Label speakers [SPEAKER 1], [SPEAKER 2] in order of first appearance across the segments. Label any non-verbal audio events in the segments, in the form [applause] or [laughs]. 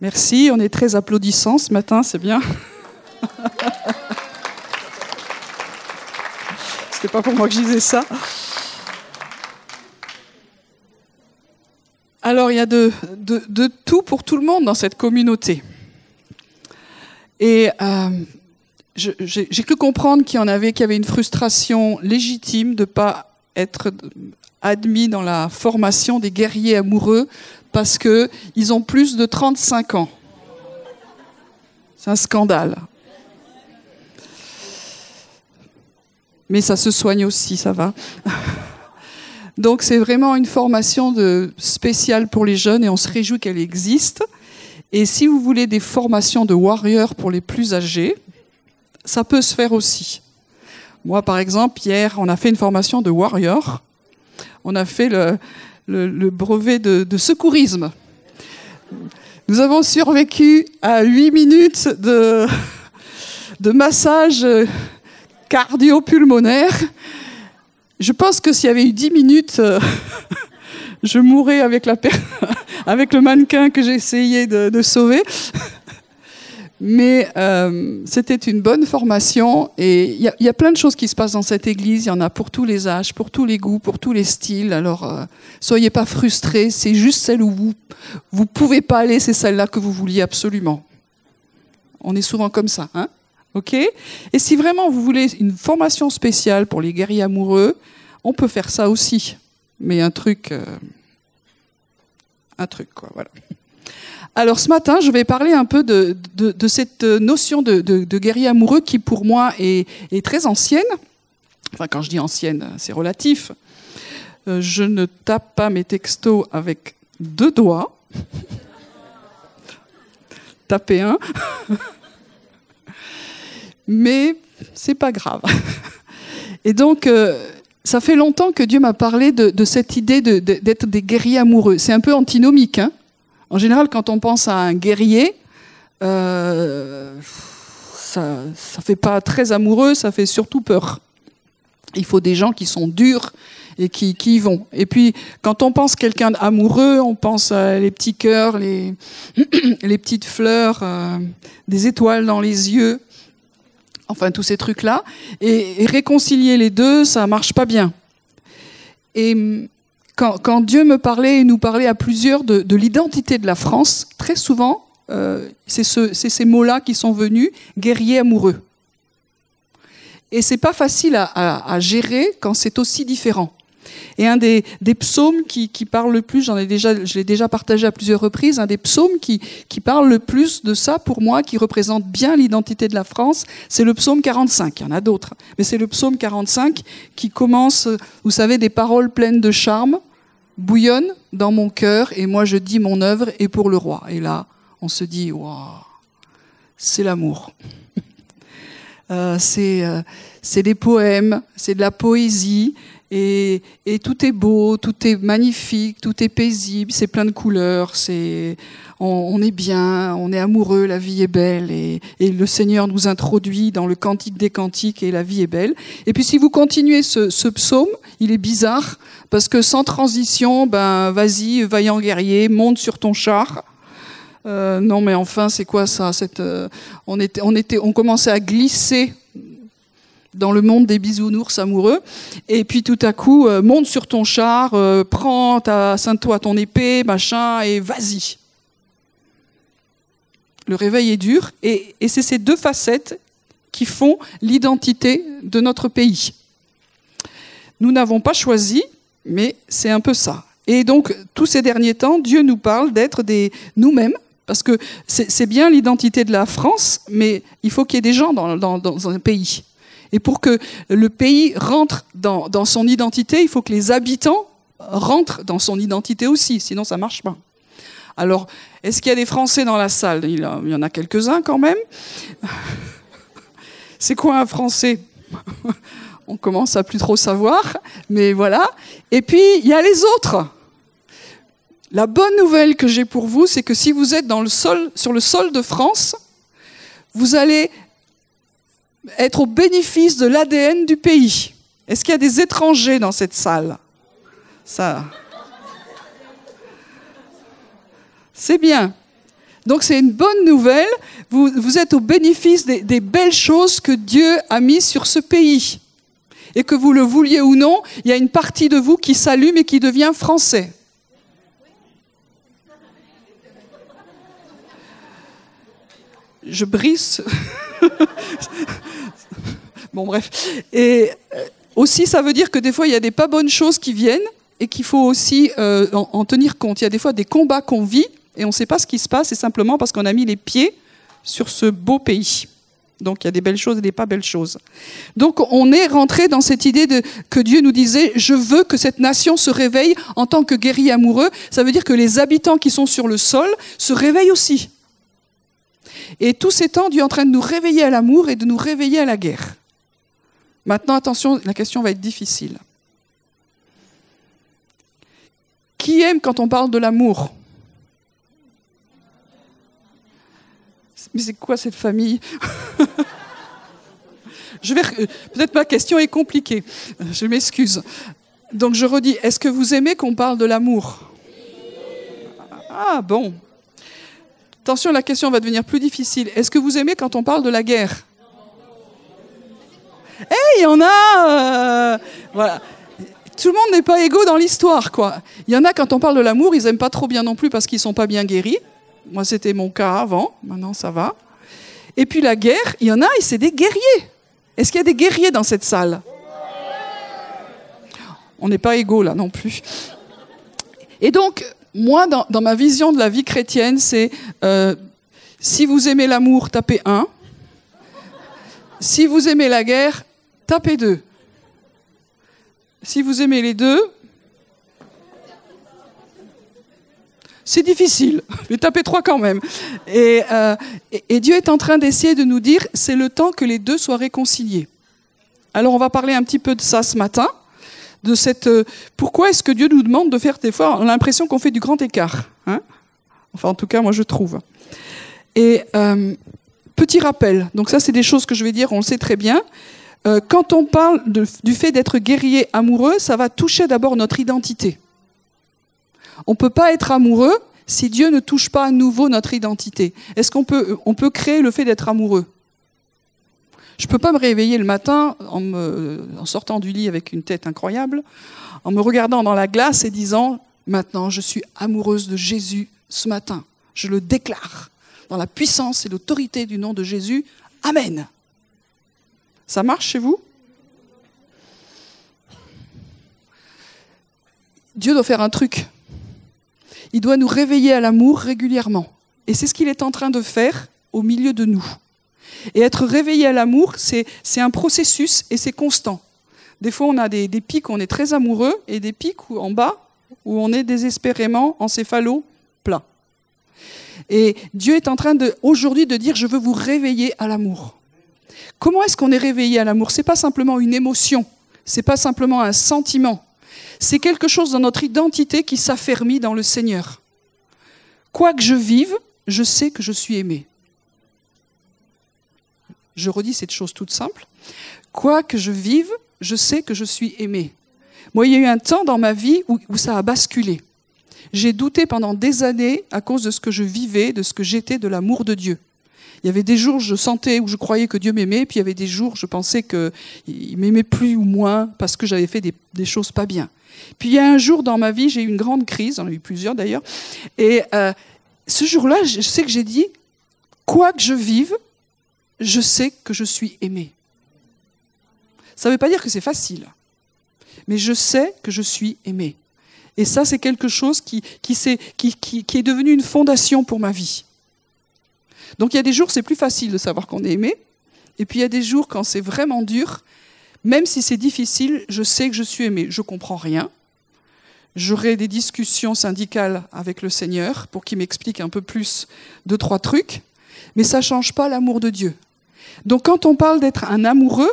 [SPEAKER 1] Merci, on est très applaudissants ce matin, c'est bien. [laughs] C'était pas pour moi que je disais ça. Alors, il y a de, tout pour tout le monde dans cette communauté. Et euh, j'ai cru comprendre qu'il y en avait qui avaient une frustration légitime de ne pas être admis dans la formation des guerriers amoureux parce qu'ils ont plus de 35 ans. C'est un scandale. Mais ça se soigne aussi, ça va. [laughs] Donc c'est vraiment une formation de, spéciale pour les jeunes et on se réjouit qu'elle existe. Et si vous voulez des formations de warriors pour les plus âgés, ça peut se faire aussi. Moi, par exemple, hier, on a fait une formation de warrior. On a fait le, le, brevet de, secourisme. Nous avons survécu à 8 minutes de, massage cardio-pulmonaire. Je pense que s'il y avait eu 10 minutes, euh, je mourrais [laughs] avec, le mannequin que j'ai essayé de sauver. Mais euh, c'était une bonne formation et il y, a plein de choses qui se passent dans cette église. Il y en a pour tous les âges, pour tous les goûts, pour tous les styles. Alors, euh, soyez pas frustrés. C'est juste celle où vous vous pouvez pas aller, c'est celle-là que vous vouliez absolument. On est souvent comme ça, hein Ok? Et si vraiment vous voulez une formation spéciale pour les guerriers amoureux, on peut faire ça aussi. Mais un truc, euh, un truc quoi. Voilà. Alors ce matin, je vais parler un peu de, cette notion de, guerrier amoureux qui pour moi est, très ancienne. Enfin quand je dis ancienne, c'est relatif. Euh, je ne tape pas mes textos avec deux doigts. [laughs] Tapez un. [laughs] Mais c'est pas grave. [laughs] Et donc, euh, ça fait longtemps que Dieu m'a parlé de, cette idée d'être des guerriers amoureux. C'est un peu antinomique. Hein en général, quand on pense à un guerrier, euh, ça ne fait pas très amoureux, ça fait surtout peur. Il faut des gens qui sont durs et qui, qui y vont. Et puis, quand on pense quelqu'un d'amoureux, on pense à les petits cœurs, les, [clears throat] les petites fleurs, euh, des étoiles dans les yeux, enfin tous ces trucs-là. Et, et, réconcilier les deux, ça marche pas bien. Et quand, Dieu me parlait et nous parlait à plusieurs de, l'identité de la France, très souvent, euh, c'est ces mots-là qui sont venus, guerrier amoureux. Et c'est pas facile à, gérer quand c'est aussi différent. Et un des, psaumes qui, parle le plus, j'en ai déjà, je l'ai déjà partagé à plusieurs reprises, un des psaumes qui, qui parle le plus de ça pour moi, qui représente bien l'identité de la France, c'est le psaume 45. Il y en a d'autres, mais c'est le psaume 45 qui commence, vous savez, des paroles pleines de charme, bouillonne dans mon cœur et moi je dis mon œuvre est pour le roi. Et là, on se dit, waouh, c'est l'amour. [laughs] Euh, euh, c'est des poèmes, c'est de la poésie, et, et, tout est beau, tout est magnifique, tout est paisible, c'est plein de couleurs, c'est on, est bien, on est amoureux, la vie est belle, et, et, le Seigneur nous introduit dans le cantique des cantiques et la vie est belle. Et puis si vous continuez ce, ce psaume, il est bizarre parce que sans transition, ben vas-y, vaillant guerrier, monte sur ton char. Euh, non mais enfin, c'est quoi ça cette, euh, on, était, on, était, on commençait à glisser dans le monde des bisounours amoureux. Et puis tout à coup, euh, monte sur ton char, euh, prends ta toi ton épée, machin, et vas-y. Le réveil est dur, et, c'est ces deux facettes qui font l'identité de notre pays. Nous n'avons pas choisi, mais c'est un peu ça. Et donc, tous ces derniers temps, Dieu nous parle d'être des nous-mêmes, parce que c'est bien l'identité de la France, mais il faut qu'il y ait des gens dans un pays. Et pour que le pays rentre dans, son identité, il faut que les habitants rentrent dans son identité aussi, sinon ça marche pas. Alors, est-ce qu'il y a des Français dans la salle? Il, y en a quelques-uns quand même. [laughs] C'est quoi un Français? [laughs] On commence à plus trop savoir, mais voilà. Et puis, il y a les autres. La bonne nouvelle que j'ai pour vous, c'est que si vous êtes sur le sol de France, vous allez être au bénéfice de l'ADN du pays. Est-ce qu'il y a des étrangers dans cette salle? Ça. C'est bien. Donc c'est une bonne nouvelle. Vous, êtes au bénéfice des belles choses que Dieu a mises sur ce pays. Et que vous le vouliez ou non, il y a une partie de vous qui s'allume et qui devient français. Je brise. [laughs] bon, bref. Et euh, aussi, ça veut dire que des fois, il y a des pas bonnes choses qui viennent et qu'il faut aussi euh, en, en tenir compte. Il y a des fois des combats qu'on vit et on ne sait pas ce qui se passe, c'est simplement parce qu'on a mis les pieds sur ce beau pays. Donc il y a des belles choses et des pas belles choses. Donc on est rentré dans cette idée que Dieu nous disait, je veux que cette nation se réveille en tant que guerrier amoureux. Ça veut dire que les habitants qui sont sur le sol se réveillent aussi. Et tous ces temps, Dieu est en train de nous réveiller à l'amour et de nous réveiller à la guerre. Maintenant, attention, la question va être difficile. Qui aime quand on parle de l'amour? Mais c'est quoi cette famille? [laughs] Je vais peut-être ma question est compliquée. Je m'excuse. Donc je redis, est-ce que vous aimez qu'on parle de l'amour? Ah bon. Attention, la question va devenir plus difficile. Est-ce que vous aimez quand on parle de la guerre? Eh, il y en a euh, Voilà. Tout le monde n'est pas égaux dans l'histoire, quoi. Il y en a quand on parle de l'amour, ils aiment pas trop bien non plus parce qu'ils sont pas bien guéris. Moi, c'était mon cas avant. Maintenant, ça va. Et puis la guerre, il y en a, et c'est des guerriers. Est-ce qu'il y a des guerriers dans cette salle? On n'est pas égaux là non plus. Et donc, moi, dans, ma vision de la vie chrétienne, c'est euh, si vous aimez l'amour, tapez un. Si vous aimez la guerre, tapez deux. Si vous aimez les deux, c'est difficile, [laughs] mais tapez trois quand même. Euh, et, Dieu est en train d'essayer de nous dire, c'est le temps que les deux soient réconciliés. Alors on va parler un petit peu de ça ce matin, de cette. Euh, pourquoi est-ce que Dieu nous demande de faire des fois On a l'impression qu'on fait du grand écart. Hein? Enfin, en tout cas, moi je trouve. Et euh, petit rappel. Donc ça, c'est des choses que je vais dire. On le sait très bien. Euh, quand on parle du fait d'être guerrier amoureux, ça va toucher d'abord notre identité. On ne peut pas être amoureux si Dieu ne touche pas à nouveau notre identité. Est-ce qu'on peut, on peut créer le fait d'être amoureux? Je ne peux pas me réveiller le matin en, en sortant du lit avec une tête incroyable, en me regardant dans la glace et disant Maintenant, je suis amoureuse de Jésus ce matin. Je le déclare dans la puissance et l'autorité du nom de Jésus. Amen. Ça marche chez vous? Dieu doit faire un truc. Il doit nous réveiller à l'amour régulièrement. Et c'est ce qu'il est en train de faire au milieu de nous. Et être réveillé à l'amour, c'est un processus et c'est constant. Des fois, on a des, pics où on est très amoureux et des pics où, en bas où on est désespérément encéphalo plat. Et Dieu est en train aujourd'hui de dire, je veux vous réveiller à l'amour. Comment est-ce qu'on est réveillé à l'amour? C'est pas simplement une émotion, c'est pas simplement un sentiment, c'est quelque chose dans notre identité qui s'affermit dans le Seigneur. Quoi que je vive, je sais que je suis aimé. Je redis cette chose toute simple. Quoi que je vive, je sais que je suis aimé. Moi, il y a eu un temps dans ma vie où, où ça a basculé. J'ai douté pendant des années à cause de ce que je vivais, de ce que j'étais, de l'amour de Dieu. Il y avait des jours, je sentais ou je croyais que Dieu m'aimait, puis il y avait des jours, je pensais qu'il m'aimait plus ou moins parce que j'avais fait des, des, choses pas bien. Puis il y a un jour dans ma vie, j'ai eu une grande crise, j'en ai eu plusieurs d'ailleurs, et euh, ce jour-là, je sais que j'ai dit, quoi que je vive, je sais que je suis aimé. Ça ne veut pas dire que c'est facile, mais je sais que je suis aimé. Et ça, c'est quelque chose qui, est devenu une fondation pour ma vie. Donc il y a des jours, c'est plus facile de savoir qu'on est aimé. Et puis il y a des jours, quand c'est vraiment dur, même si c'est difficile, je sais que je suis aimé. Je comprends rien. J'aurai des discussions syndicales avec le Seigneur pour qu'il m'explique un peu plus deux, trois trucs. Mais ça ne change pas l'amour de Dieu. Donc quand on parle d'être un amoureux,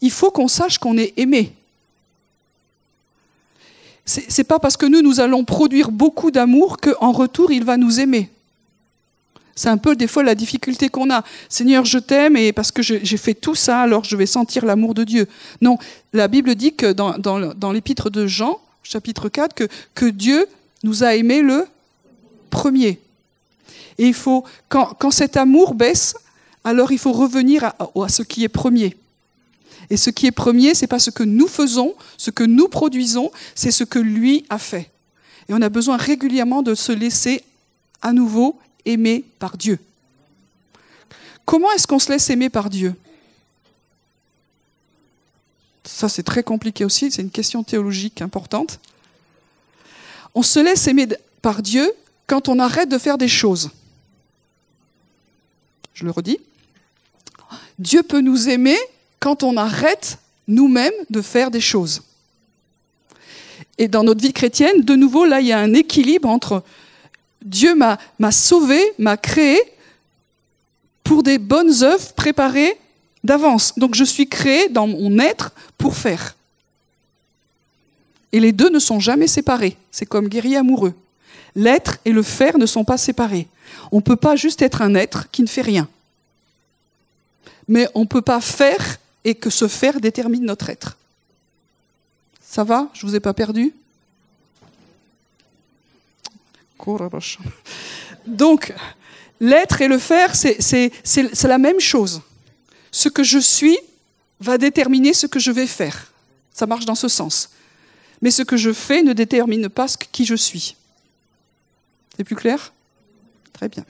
[SPEAKER 1] il faut qu'on sache qu'on est aimé. C'est pas parce que nous, nous allons produire beaucoup d'amour qu'en retour, il va nous aimer. C'est un peu des fois la difficulté qu'on a. Seigneur, je t'aime et parce que j'ai fait tout ça, alors je vais sentir l'amour de Dieu. Non, la Bible dit que dans, l'épître de Jean, chapitre 4, que, Dieu nous a aimés le premier. Et il faut, quand cet amour baisse, alors il faut revenir à, ce qui est premier. Et ce qui est premier, c'est pas ce que nous faisons, ce que nous produisons, c'est ce que lui a fait. Et on a besoin régulièrement de se laisser à nouveau aimer par Dieu. Comment est-ce qu'on se laisse aimer par Dieu? Ça, c'est très compliqué aussi, c'est une question théologique importante. On se laisse aimer par Dieu quand on arrête de faire des choses. Je le redis. Dieu peut nous aimer quand on arrête nous-mêmes de faire des choses. Et dans notre vie chrétienne, de nouveau, là, il y a un équilibre entre Dieu m'a sauvé, m'a créé pour des bonnes œuvres préparées d'avance. Donc je suis créé dans mon être pour faire. Et les deux ne sont jamais séparés. C'est comme guerrier amoureux. L'être et le faire ne sont pas séparés. On ne peut pas juste être un être qui ne fait rien. Mais on ne peut pas faire et que ce faire détermine notre être. Ça va? Je ne vous ai pas perdu? Donc, l'être et le faire, c'est la même chose. Ce que je suis va déterminer ce que je vais faire. Ça marche dans ce sens. Mais ce que je fais ne détermine pas qui je suis. C'est plus clair? Très bien.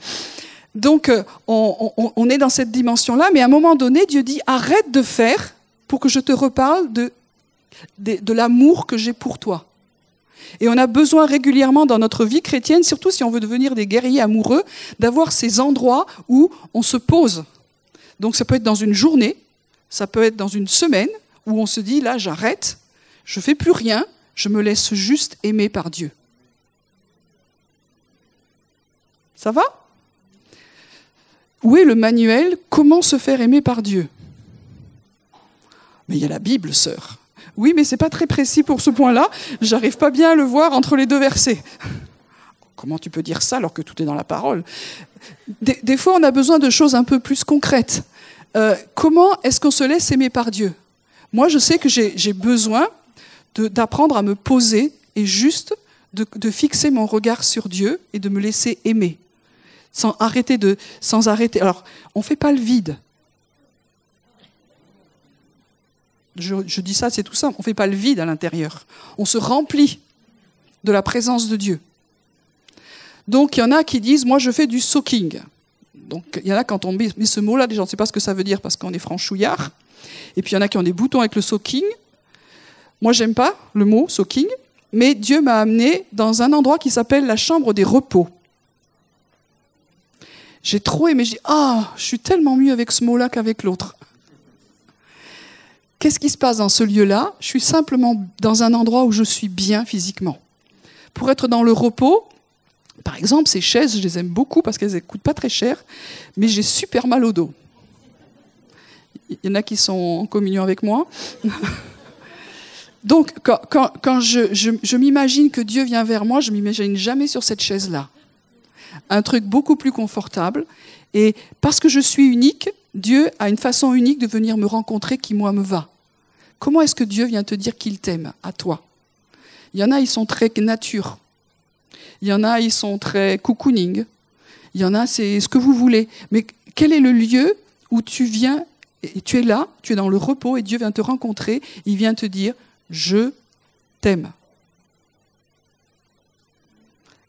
[SPEAKER 1] Donc, euh, on, est dans cette dimension-là, mais à un moment donné, Dieu dit, arrête de faire pour que je te reparle de, l'amour que j'ai pour toi. Et on a besoin régulièrement dans notre vie chrétienne, surtout si on veut devenir des guerriers amoureux, d'avoir ces endroits où on se pose. Donc ça peut être dans une journée, ça peut être dans une semaine, où on se dit, là j'arrête, je fais plus rien, je me laisse juste aimer par Dieu. Ça va? Où est le manuel Comment se faire aimer par Dieu Mais il y a la Bible, sœur. Oui, mais c'est pas très précis pour ce point-là. J'arrive pas bien à le voir entre les deux versets. Comment tu peux dire ça alors que tout est dans la parole des, fois, on a besoin de choses un peu plus concrètes. Euh, comment est-ce qu'on se laisse aimer par Dieu? Moi, je sais que j'ai besoin d'apprendre à me poser et juste de fixer mon regard sur Dieu et de me laisser aimer sans arrêter de, sans arrêter. Alors, on ne fait pas le vide. Je, dis ça, c'est tout simple. On ne fait pas le vide à l'intérieur. On se remplit de la présence de Dieu. Donc, il y en a qui disent, moi, je fais du soaking. Donc, il y en a quand on met ce mot-là, déjà, on ne sait pas ce que ça veut dire parce qu'on est franchouillard. Et puis, il y en a qui ont des boutons avec le soaking. Moi, j'aime pas le mot soaking, mais Dieu m'a amené dans un endroit qui s'appelle la chambre des repos. J'ai trop aimé. J'ai ah, je suis tellement mieux avec ce mot-là qu'avec l'autre. Qu'est-ce qui se passe dans ce lieu-là? Je suis simplement dans un endroit où je suis bien physiquement. Pour être dans le repos, par exemple, ces chaises, je les aime beaucoup parce qu'elles ne coûtent pas très cher, mais j'ai super mal au dos. Il y en a qui sont en communion avec moi. Donc, quand, je, je m'imagine que Dieu vient vers moi, je m'imagine jamais sur cette chaise-là un truc beaucoup plus confortable. Et parce que je suis unique, Dieu a une façon unique de venir me rencontrer qui, moi, me va. Comment est-ce que Dieu vient te dire qu'il t'aime à toi? Il y en a, ils sont très nature. Il y en a, ils sont très cocooning. Il y en a, c'est ce que vous voulez. Mais quel est le lieu où tu viens, et tu es là, tu es dans le repos, et Dieu vient te rencontrer, il vient te dire, je t'aime.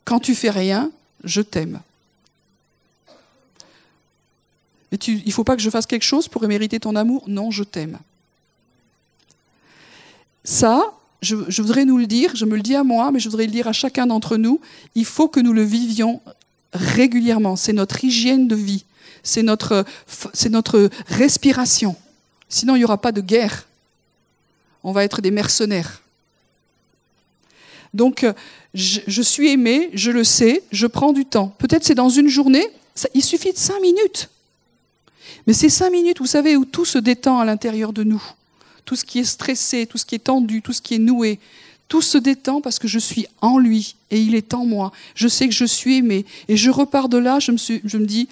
[SPEAKER 1] Quand tu fais rien, je t'aime. Et tu, il ne faut pas que je fasse quelque chose pour mériter ton amour? Non, je t'aime. Ça, je, voudrais nous le dire, je me le dis à moi, mais je voudrais le dire à chacun d'entre nous, il faut que nous le vivions régulièrement. C'est notre hygiène de vie, c'est notre, c'est notre respiration. Sinon, il n'y aura pas de guerre. On va être des mercenaires. Donc, euh, je, suis aimé, je le sais, je prends du temps. Peut-être c'est dans une journée, il suffit de cinq minutes. Mais ces cinq minutes, vous savez, où tout se détend à l'intérieur de nous, tout ce qui est stressé, tout ce qui est tendu, tout ce qui est noué, tout se détend parce que je suis en lui et il est en moi. Je sais que je suis aimé. Et je repars de là, je me, je me dis,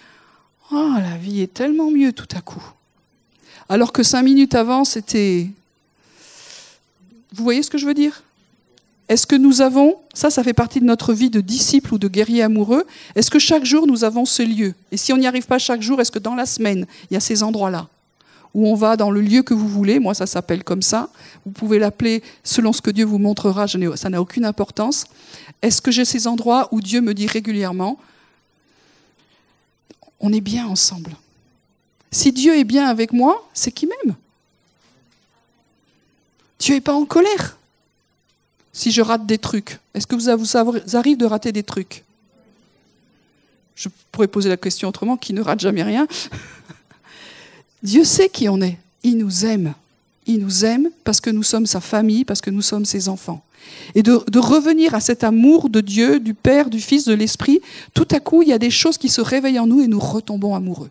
[SPEAKER 1] oh, la vie est tellement mieux tout à coup. Alors que cinq minutes avant, c'était... Vous voyez ce que je veux dire? Est-ce que nous avons, ça, ça fait partie de notre vie de disciple ou de guerrier amoureux, est-ce que chaque jour nous avons ce lieu? Et si on n'y arrive pas chaque jour, est-ce que dans la semaine, il y a ces endroits-là? Où on va dans le lieu que vous voulez, moi ça s'appelle comme ça, vous pouvez l'appeler selon ce que Dieu vous montrera, ça n'a aucune importance. Est-ce que j'ai ces endroits où Dieu me dit régulièrement, on est bien ensemble? Si Dieu est bien avec moi, c'est qui m'aime. Dieu n'est pas en colère si je rate des trucs. Est-ce que vous, vous arrive de rater des trucs? Je pourrais poser la question autrement, qui ne rate jamais rien [laughs] Dieu sait qui on est. Il nous aime. Il nous aime parce que nous sommes sa famille, parce que nous sommes ses enfants. Et de, revenir à cet amour de Dieu, du Père, du Fils, de l'Esprit, tout à coup, il y a des choses qui se réveillent en nous et nous retombons amoureux.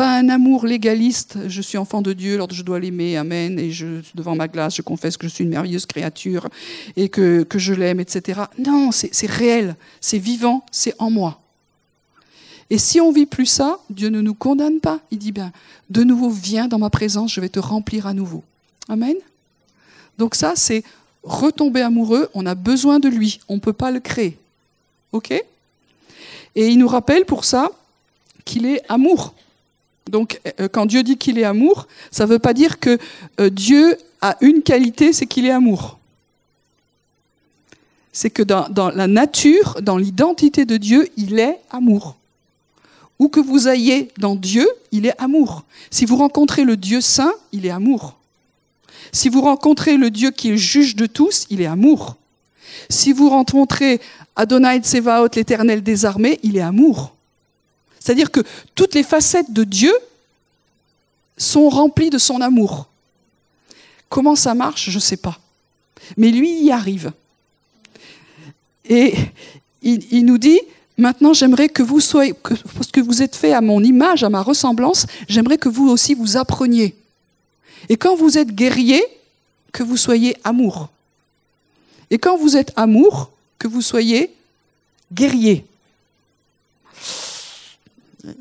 [SPEAKER 1] Pas un amour légaliste, je suis enfant de Dieu, alors je dois l'aimer, amen, et devant ma glace, je confesse que je suis une merveilleuse créature et que, que je l'aime, etc. Non, c'est réel, c'est vivant, c'est en moi. Et si on vit plus ça, Dieu ne nous condamne pas. Il dit bien, de nouveau, viens dans ma présence, je vais te remplir à nouveau. Amen. Donc ça, c'est retomber amoureux. On a besoin de lui. On ne peut pas le créer. OK? Et il nous rappelle pour ça qu'il est amour. Donc euh, quand Dieu dit qu'il est amour, ça ne veut pas dire que euh, Dieu a une qualité, c'est qu'il est amour. C'est que dans, la nature, dans l'identité de Dieu, il est amour. Où que vous ayez dans Dieu, il est amour. Si vous rencontrez le Dieu saint, il est amour. Si vous rencontrez le Dieu qui juge de tous, il est amour. Si vous rencontrez Adonai Tsevaot, l'éternel des armées, il est amour. C'est-à-dire que toutes les facettes de Dieu sont remplies de son amour. Comment ça marche, je ne sais pas. Mais lui y arrive. Et il, il nous dit, Maintenant, j'aimerais que vous soyez, parce que vous êtes fait à mon image, à ma ressemblance, j'aimerais que vous aussi vous appreniez. Et quand vous êtes guerrier, que vous soyez amour. Et quand vous êtes amour, que vous soyez guerrier.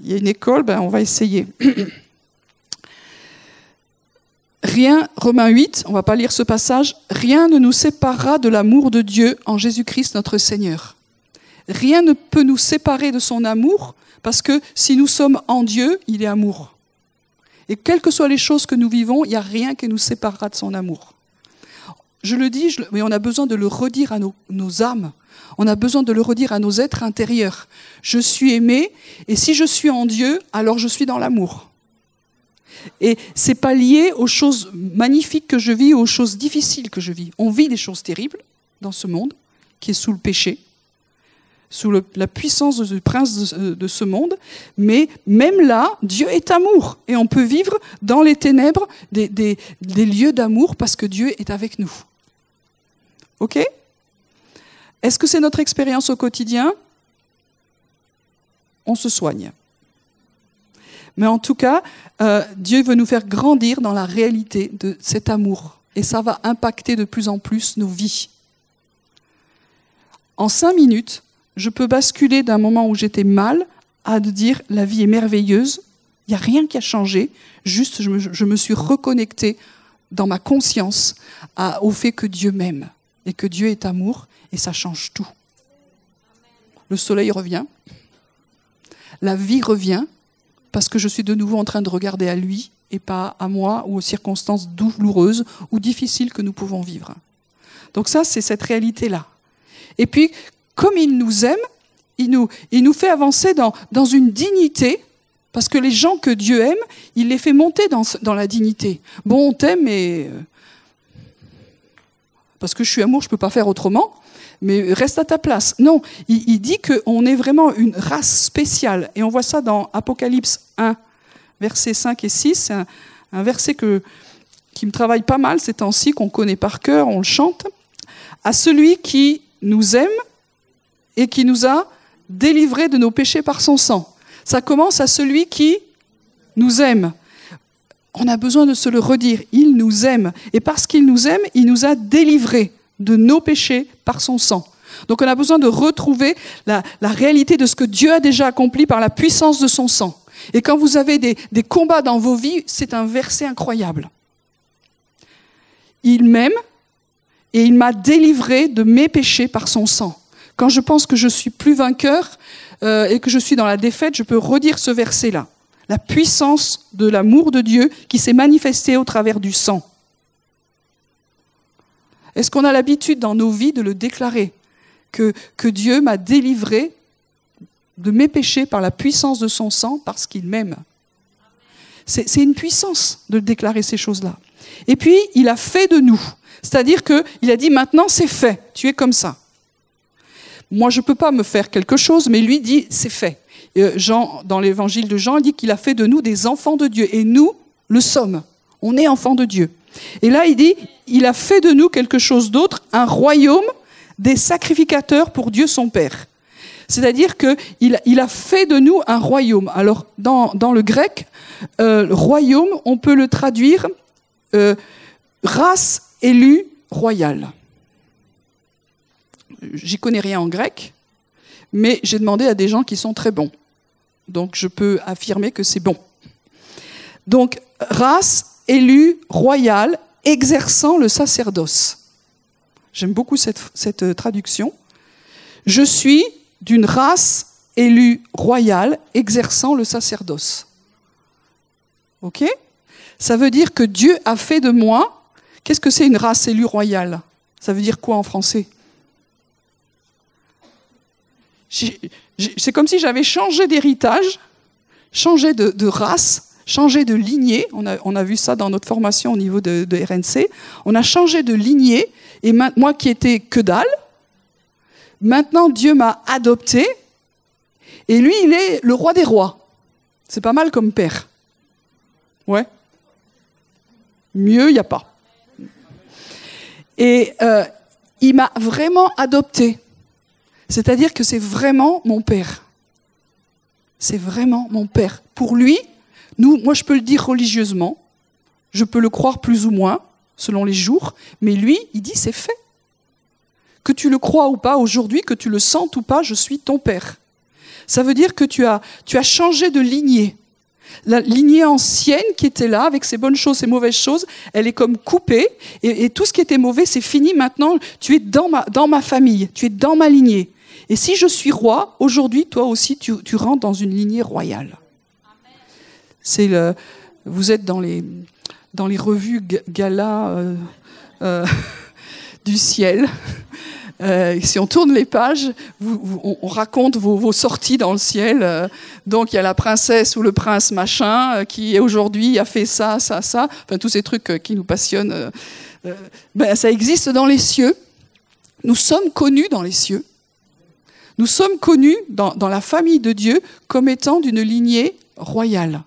[SPEAKER 1] Il y a une école, ben on va essayer. [clears throat] Rien, Romains 8, on va pas lire ce passage, rien ne nous séparera de l'amour de Dieu en Jésus-Christ notre Seigneur. Rien ne peut nous séparer de son amour, parce que si nous sommes en Dieu, il est amour. Et quelles que soient les choses que nous vivons, il n'y a rien qui nous séparera de son amour. Je le dis, mais on a besoin de le redire à nos, nos, âmes. On a besoin de le redire à nos êtres intérieurs. Je suis aimé, et si je suis en Dieu, alors je suis dans l'amour. Et c'est pas lié aux choses magnifiques que je vis, aux choses difficiles que je vis. On vit des choses terribles dans ce monde qui est sous le péché sous la puissance du prince de, ce monde, mais même là, Dieu est amour, et on peut vivre dans les ténèbres des, des lieux d'amour parce que Dieu est avec nous. Ok? Est-ce que c'est notre expérience au quotidien? On se soigne. Mais en tout cas, euh, Dieu veut nous faire grandir dans la réalité de cet amour, et ça va impacter de plus en plus nos vies. En cinq minutes, je peux basculer d'un moment où j'étais mal à dire la vie est merveilleuse, il n'y a rien qui a changé, juste je me, suis reconnecté dans ma conscience au fait que Dieu m'aime et que Dieu est amour et ça change tout. Le soleil revient, la vie revient parce que je suis de nouveau en train de regarder à lui et pas à moi ou aux circonstances douloureuses ou difficiles que nous pouvons vivre. Donc ça, c'est cette réalité-là. Et puis, comme il nous aime, il nous, il nous fait avancer dans, dans une dignité, parce que les gens que Dieu aime, il les fait monter dans, dans la dignité. Bon, on t'aime, mais... Parce que je suis amour, je ne peux pas faire autrement, mais reste à ta place. Non, il, dit qu'on est vraiment une race spéciale. Et on voit ça dans Apocalypse 1, versets 5 et 6. C'est un, un, verset que, qui me travaille pas mal ces temps-ci, qu'on connaît par cœur, on le chante. À celui qui nous aime et qui nous a délivrés de nos péchés par son sang. Ça commence à celui qui nous aime. On a besoin de se le redire. Il nous aime. Et parce qu'il nous aime, il nous a délivrés de nos péchés par son sang. Donc on a besoin de retrouver la, réalité de ce que Dieu a déjà accompli par la puissance de son sang. Et quand vous avez des, des combats dans vos vies, c'est un verset incroyable. Il m'aime et il m'a délivré de mes péchés par son sang. Quand je pense que je suis plus vainqueur euh, et que je suis dans la défaite, je peux redire ce verset-là. La puissance de l'amour de Dieu qui s'est manifestée au travers du sang. Est-ce qu'on a l'habitude dans nos vies de le déclarer que, Dieu m'a délivré de mes péchés par la puissance de son sang parce qu'il m'aime? C'est une puissance de déclarer ces choses-là. Et puis, il a fait de nous. C'est-à-dire qu'il a dit maintenant c'est fait, tu es comme ça. Moi, je ne peux pas me faire quelque chose, mais lui dit c'est fait. Euh, Jean, dans l'évangile de Jean, il dit qu'il a fait de nous des enfants de Dieu. Et nous le sommes. On est enfants de Dieu. Et là, il dit il a fait de nous quelque chose d'autre, un royaume des sacrificateurs pour Dieu son Père. C'est-à-dire qu'il il a fait de nous un royaume. Alors, dans, le grec, euh, royaume, on peut le traduire euh, race élue royale. J'y connais rien en grec, mais j'ai demandé à des gens qui sont très bons. Donc, je peux affirmer que c'est bon. Donc, race élue royale exerçant le sacerdoce. J'aime beaucoup cette, euh, traduction. Je suis d'une race élue royale exerçant le sacerdoce. OK? Ça veut dire que Dieu a fait de moi. Qu'est-ce que c'est une race élue royale Ça veut dire quoi en français? C'est comme si j'avais changé d'héritage, changé de, race, changé de lignée. On a, vu ça dans notre formation au niveau de, de RNC. On a changé de lignée. Et moi qui étais que dalle, Maintenant, Dieu m'a adopté, et lui, il est le roi des rois. C'est pas mal comme père. Ouais. Mieux, il n'y a pas. Et euh, il m'a vraiment adopté. C'est-à-dire que c'est vraiment mon père. C'est vraiment mon père. Pour lui, moi je peux le dire religieusement, je peux le croire plus ou moins, selon les jours, mais lui, il dit c'est fait. Que tu le crois ou pas aujourd'hui, que tu le sentes ou pas, je suis ton père. Ça veut dire que tu as, changé de lignée. La lignée ancienne qui était là, avec ses bonnes choses, ses mauvaises choses, elle est comme coupée, et, tout ce qui était mauvais, c'est fini maintenant. Tu es dans ma famille, tu es dans ma lignée. Et si je suis roi, aujourd'hui, toi aussi, tu, rentres dans une lignée royale. C'est le, vous êtes dans les, dans les revues gala euh, euh, [laughs] du ciel. Euh, si on tourne les pages, on, raconte vos, sorties dans le ciel. Donc il y a la princesse ou le prince machin qui aujourd'hui a fait ça, ça, ça. Enfin tous ces trucs qui nous passionnent. ben, ça existe dans les cieux. Nous sommes connus dans les cieux. Nous sommes connus dans, la famille de Dieu comme étant d'une lignée royale.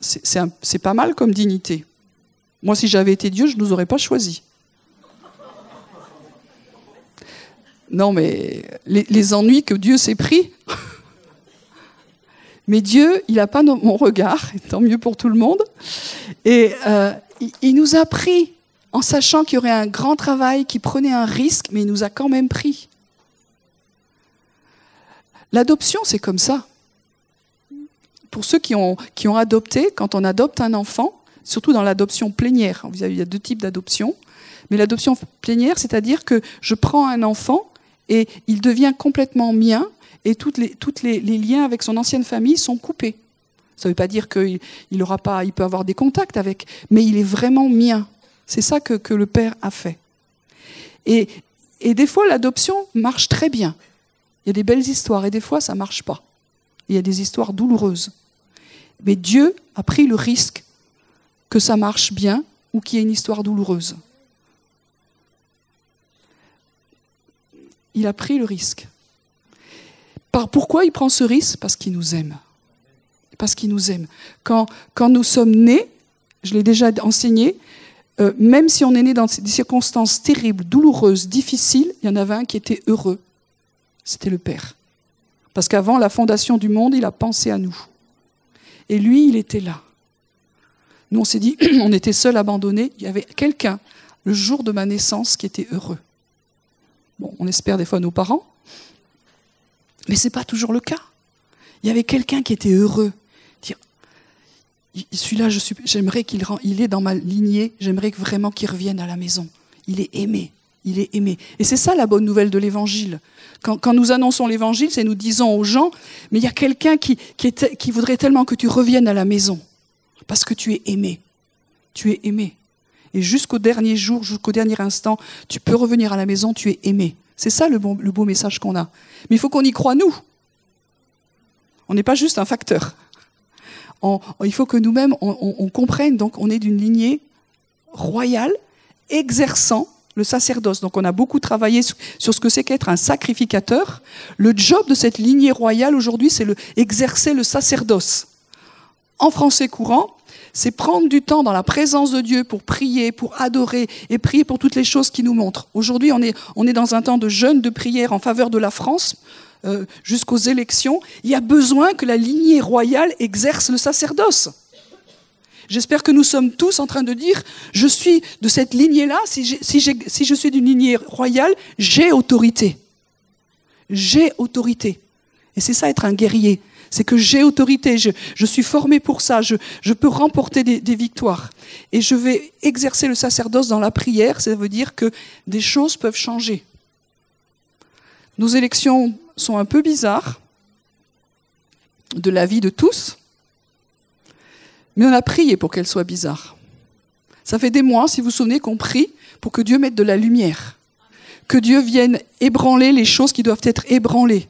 [SPEAKER 1] C'est pas mal comme dignité. Moi, si j'avais été Dieu, je ne nous aurais pas choisis. Non, mais les, ennuis que Dieu s'est pris. [laughs] mais Dieu, il n'a pas mon regard, tant mieux pour tout le monde. Et euh, il, nous a pris en sachant qu'il y aurait un grand travail, qui prenait un risque, mais il nous a quand même pris. L'adoption, c'est comme ça. Pour ceux qui ont, adopté, quand on adopte un enfant, surtout dans l'adoption plénière. Il y a deux types d'adoption. Mais l'adoption plénière, c'est-à-dire que je prends un enfant et il devient complètement mien et toutes les, liens avec son ancienne famille sont coupés. Ça ne veut pas dire qu'il pas, il peut avoir des contacts avec, mais il est vraiment mien. C'est ça que, le père a fait. Et, des fois, l'adoption marche très bien. Il y a des belles histoires et des fois, ça marche pas. Il y a des histoires douloureuses. Mais Dieu a pris le risque que ça marche bien ou qu'il y ait une histoire douloureuse. Il a pris le risque. Par, pourquoi il prend ce risque? Parce qu'il nous aime. Parce qu'il nous aime. Quand nous sommes nés, je l'ai déjà enseigné, euh, même si on est né dans des circonstances terribles, douloureuses, difficiles, il y en avait un qui était heureux. C'était le Père. Parce qu'avant la fondation du monde, il a pensé à nous. Et lui, il était là. Nous, on s'est dit, [clears throat] on était seuls, abandonnés. Il y avait quelqu'un, le jour de ma naissance, qui était heureux. Bon, on espère des fois nos parents, mais ce n'est pas toujours le cas. Il y avait quelqu'un qui était heureux. Celui-là, j'aimerais qu'il il est dans ma lignée, j'aimerais vraiment qu'il revienne à la maison. Il est aimé, il est aimé. Et c'est ça la bonne nouvelle de l'évangile. Quand, nous annonçons l'évangile, c'est nous disons aux gens, mais il y a quelqu'un qui, voudrait tellement que tu reviennes à la maison, parce que tu es aimé. Tu es aimé. Et jusqu'au dernier jour, jusqu'au dernier instant, tu peux revenir à la maison, tu es aimé. C'est ça le, le beau message qu'on a. Mais il faut qu'on y croie, nous. On n'est pas juste un facteur. Il faut que nous-mêmes, on, comprenne, donc on est d'une lignée royale, exerçant le sacerdoce. Donc on a beaucoup travaillé sur, ce que c'est qu'être un sacrificateur. Le job de cette lignée royale aujourd'hui, c'est exercer le sacerdoce. En français courant, c'est prendre du temps dans la présence de Dieu pour prier, pour adorer et prier pour toutes les choses qui nous montrent. Aujourd'hui, on est dans un temps de jeûne, de prière en faveur de la France. Euh, jusqu'aux élections, il y a besoin que la lignée royale exerce le sacerdoce. J'espère que nous sommes tous en train de dire, je suis de cette lignée-là, si, je suis d'une lignée royale, j'ai autorité. J'ai autorité. Et c'est ça être un guerrier c'est que j'ai autorité, je, suis formé pour ça, je, peux remporter des, des, victoires. Et je vais exercer le sacerdoce dans la prière, ça veut dire que des choses peuvent changer. Nos élections sont un peu bizarres, de la vie de tous, mais on a prié pour qu'elles soient bizarres. Ça fait des mois, si vous vous souvenez, qu'on prie pour que Dieu mette de la lumière, que Dieu vienne ébranler les choses qui doivent être ébranlées.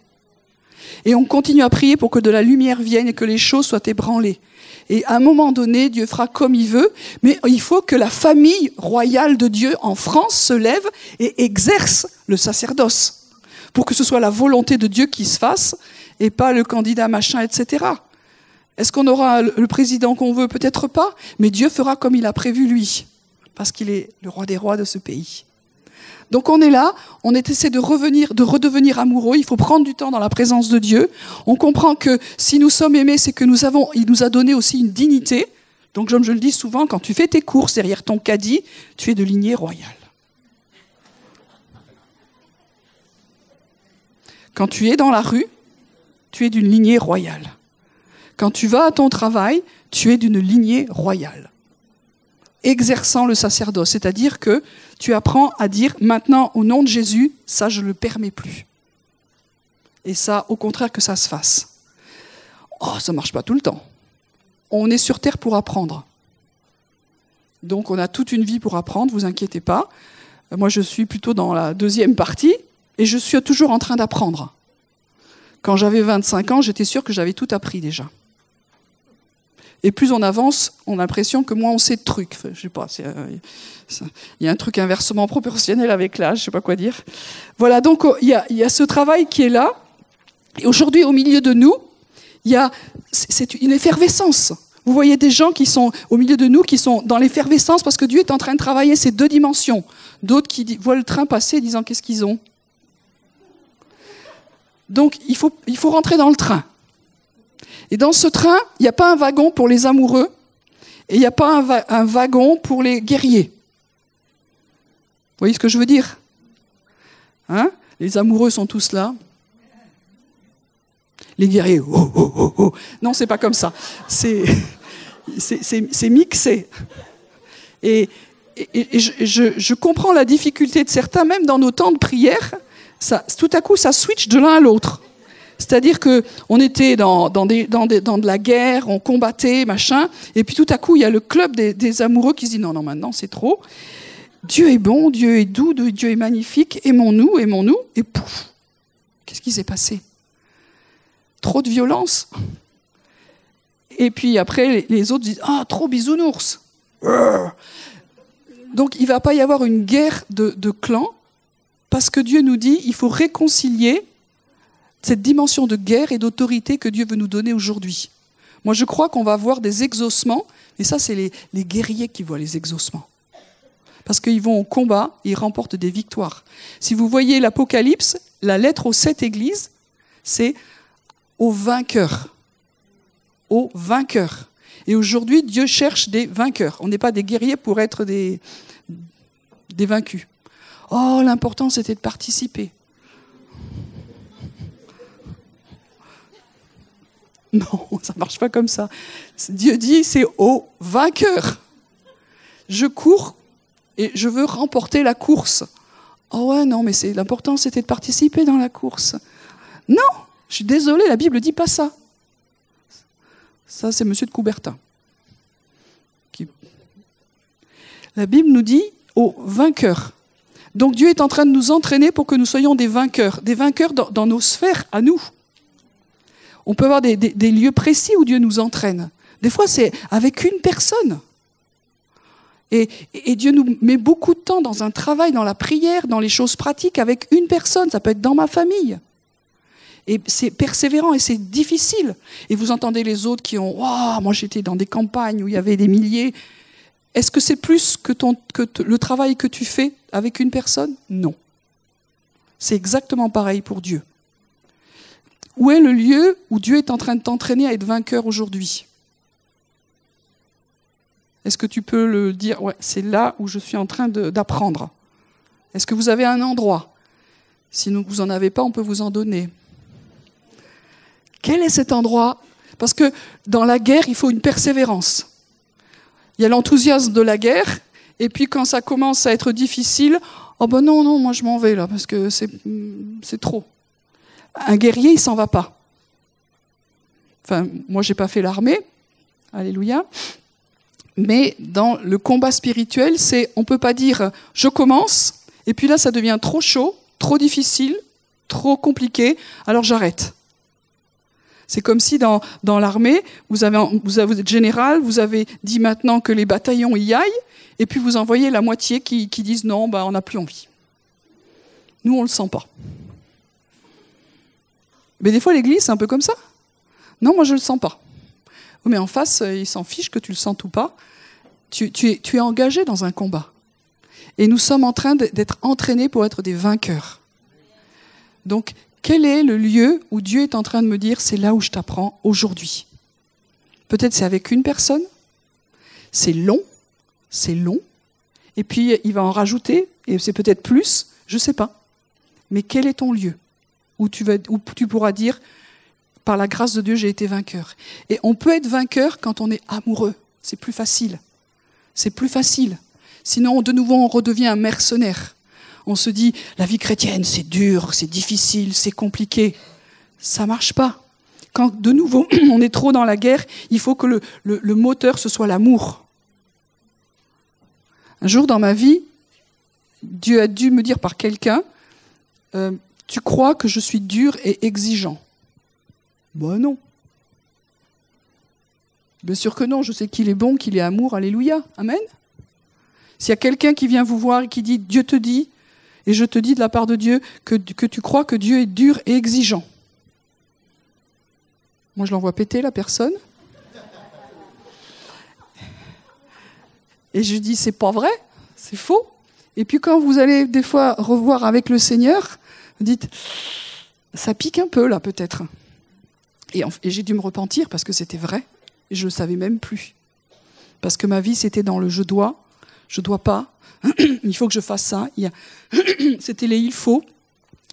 [SPEAKER 1] Et on continue à prier pour que de la lumière vienne et que les choses soient ébranlées. Et à un moment donné, Dieu fera comme il veut, mais il faut que la famille royale de Dieu en France se lève et exerce le sacerdoce, pour que ce soit la volonté de Dieu qui se fasse, et pas le candidat machin, etc. Est-ce qu'on aura le président qu'on veut? Peut-être pas, mais Dieu fera comme il a prévu lui, parce qu'il est le roi des rois de ce pays. Donc on est là, on essaie de revenir, de redevenir amoureux. Il faut prendre du temps dans la présence de Dieu. On comprend que si nous sommes aimés, c'est que nous avons, il nous a donné aussi une dignité. Donc je le dis souvent, quand tu fais tes courses derrière ton caddie, tu es de lignée royale. Quand tu es dans la rue, tu es d'une lignée royale. Quand tu vas à ton travail, tu es d'une lignée royale exerçant le sacerdoce, c'est-à-dire que tu apprends à dire maintenant au nom de Jésus, ça je ne le permets plus. Et ça, au contraire, que ça se fasse. Oh, ça ne marche pas tout le temps. On est sur terre pour apprendre. Donc on a toute une vie pour apprendre, vous inquiétez pas. Moi je suis plutôt dans la deuxième partie et je suis toujours en train d'apprendre. Quand j'avais 25 ans, j'étais sûr que j'avais tout appris déjà. Et plus on avance, on a l'impression que moins on sait de trucs. je sais pas, euh, il y a un truc inversement proportionnel avec l'âge, je sais pas quoi dire. Voilà, donc oh, il y, y a ce travail qui est là. Et aujourd'hui, au milieu de nous, il y a c'est une effervescence. Vous voyez des gens qui sont au milieu de nous, qui sont dans l'effervescence parce que Dieu est en train de travailler ces deux dimensions. D'autres qui voient le train passer disant qu'est-ce qu'ils ont? Donc il faut, rentrer dans le train. Et dans ce train, il n'y a pas un wagon pour les amoureux et il n'y a pas un, wagon pour les guerriers. Vous voyez ce que je veux dire? Hein? Les amoureux sont tous là. Les guerriers, oh, oh, oh, oh. Non, c'est pas comme ça. C'est, [laughs] mixé. Et, je, je, comprends la difficulté de certains, même dans nos temps de prière, ça, tout à coup, ça switch de l'un à l'autre. C'est-à-dire que on était dans, dans, des, dans, dans, de la guerre, on combattait, machin, et puis tout à coup, il y a le club des, amoureux qui se dit non, non, maintenant c'est trop. Dieu est bon, Dieu est doux, Dieu est magnifique, aimons-nous, aimons-nous, et pouf, qu'est-ce qui s'est passé? Trop de violence. Et puis après, les autres disent ah, trop bisounours. Donc il va pas y avoir une guerre de, de clans, parce que Dieu nous dit il faut réconcilier cette dimension de guerre et d'autorité que Dieu veut nous donner aujourd'hui. Moi, je crois qu'on va voir des exaucements, et ça, c'est les, guerriers qui voient les exaucements. Parce qu'ils vont au combat, ils remportent des victoires. Si vous voyez l'Apocalypse, la lettre aux sept églises, c'est aux vainqueurs. Aux vainqueurs. Et aujourd'hui, Dieu cherche des vainqueurs. On n'est pas des guerriers pour être des, des vaincus. Oh, l'important, c'était de participer. [laughs] Non, ça marche pas comme ça. Dieu dit c'est au vainqueur. Je cours et je veux remporter la course. Oh ouais, non, mais c'est l'important, c'était de participer dans la course. Non, je suis désolé, la Bible ne dit pas ça. Ça, c'est Monsieur de Coubertin. La Bible nous dit au vainqueur. Donc Dieu est en train de nous entraîner pour que nous soyons des vainqueurs, des vainqueurs dans, nos sphères à nous. On peut avoir des, lieux précis où Dieu nous entraîne. Des fois, c'est avec une personne. Et, Dieu nous met beaucoup de temps dans un travail, dans la prière, dans les choses pratiques avec une personne. Ça peut être dans ma famille. Et c'est persévérant et c'est difficile. Et vous entendez les autres qui ont Waouh, moi j'étais dans des campagnes où il y avait des milliers. Est-ce que c'est plus que, ton, le travail que tu fais avec une personne? Non. C'est exactement pareil pour Dieu. Où est le lieu où Dieu est en train de t'entraîner à être vainqueur aujourd'hui? Est-ce que tu peux le dire? Ouais, c'est là où je suis en train d'apprendre. Est-ce que vous avez un endroit? Si vous n'en avez pas, on peut vous en donner. Quel est cet endroit? Parce que dans la guerre, il faut une persévérance. Il y a l'enthousiasme de la guerre, et puis quand ça commence à être difficile, oh ben non, non, moi je m'en vais là, parce que c'est trop. Un guerrier, il s'en va pas. Enfin, moi j'ai pas fait l'armée, alléluia. Mais dans le combat spirituel, c'est on peut pas dire je commence, et puis là ça devient trop chaud, trop difficile, trop compliqué, alors j'arrête. C'est comme si dans, dans l'armée, vous, avez, vous, êtes général, vous avez dit maintenant que les bataillons y aillent, et puis vous envoyez la moitié qui, qui disent non, bah, on n'a plus envie. Nous, on ne le sent pas. Mais des fois, l'Église, c'est un peu comme ça. Non, moi, je ne le sens pas. Mais en face, ils s'en fichent que tu le sentes ou pas. Tu, tu, es, tu es engagé dans un combat. Et nous sommes en train d'être entraînés pour être des vainqueurs. Donc, quel est le lieu où Dieu est en train de me dire c'est là où je t'apprends aujourd'hui? Peut-être c'est avec une personne, c'est long, c'est long, et puis il va en rajouter, et c'est peut-être plus, je ne sais pas. Mais quel est ton lieu où tu, vas, où tu pourras dire par la grâce de Dieu, j'ai été vainqueur? Et on peut être vainqueur quand on est amoureux. C'est plus facile. C'est plus facile. Sinon, de nouveau, on redevient un mercenaire on se dit la vie chrétienne c'est dur, c'est difficile, c'est compliqué. Ça marche pas. Quand de nouveau [clears throat] on est trop dans la guerre, il faut que le, moteur ce soit l'amour. Un jour dans ma vie, Dieu a dû me dire par quelqu'un euh, Tu crois que je suis dur et exigeant? Ben non. Bien sûr que non, je sais qu'il est bon, qu'il est amour, alléluia, amen. S'il y a quelqu'un qui vient vous voir et qui dit Dieu te dit, et je te dis de la part de Dieu que, tu crois que Dieu est dur et exigeant. Moi, je l'envoie péter, la personne. Et je dis, c'est pas vrai, c'est faux. Et puis quand vous allez des fois revoir avec le Seigneur, vous dites, ça pique un peu là peut-être. Et, et j'ai dû me repentir parce que c'était vrai. Et je ne le savais même plus. Parce que ma vie, c'était dans le je dois, je dois pas, [coughs] il faut que je fasse ça. [coughs] C'était les il faut.